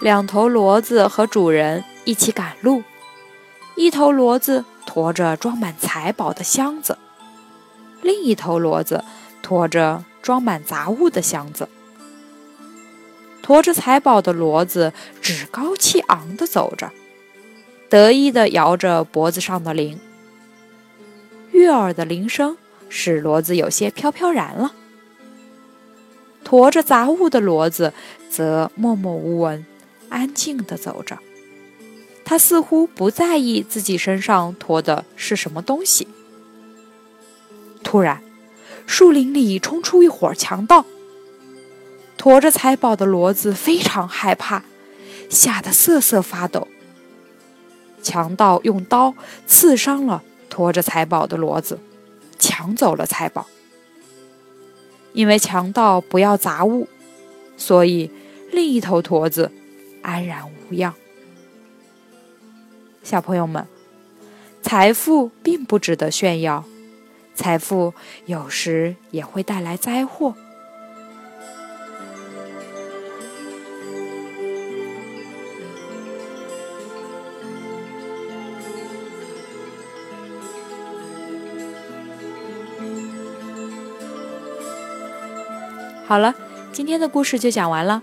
两头骡子和主人一起赶路，一头骡子驮着装满财宝的箱子，另一头骡子驮着装满杂物的箱子。驮着财宝的骡子趾高气昂地走着，得意地摇着脖子上的铃。悦耳的铃声使骡子有些飘飘然了。驮着杂物的骡子则默默无闻。安静地走着，他似乎不在意自己身上驮的是什么东西。突然，树林里冲出一伙强盗，驮着财宝的骡子非常害怕，吓得瑟瑟发抖。强盗用刀刺伤了驮着财宝的骡子，抢走了财宝。因为强盗不要杂物，所以另一头驼子。安然无恙。小朋友们，财富并不值得炫耀，财富有时也会带来灾祸。好了，今天的故事就讲完了。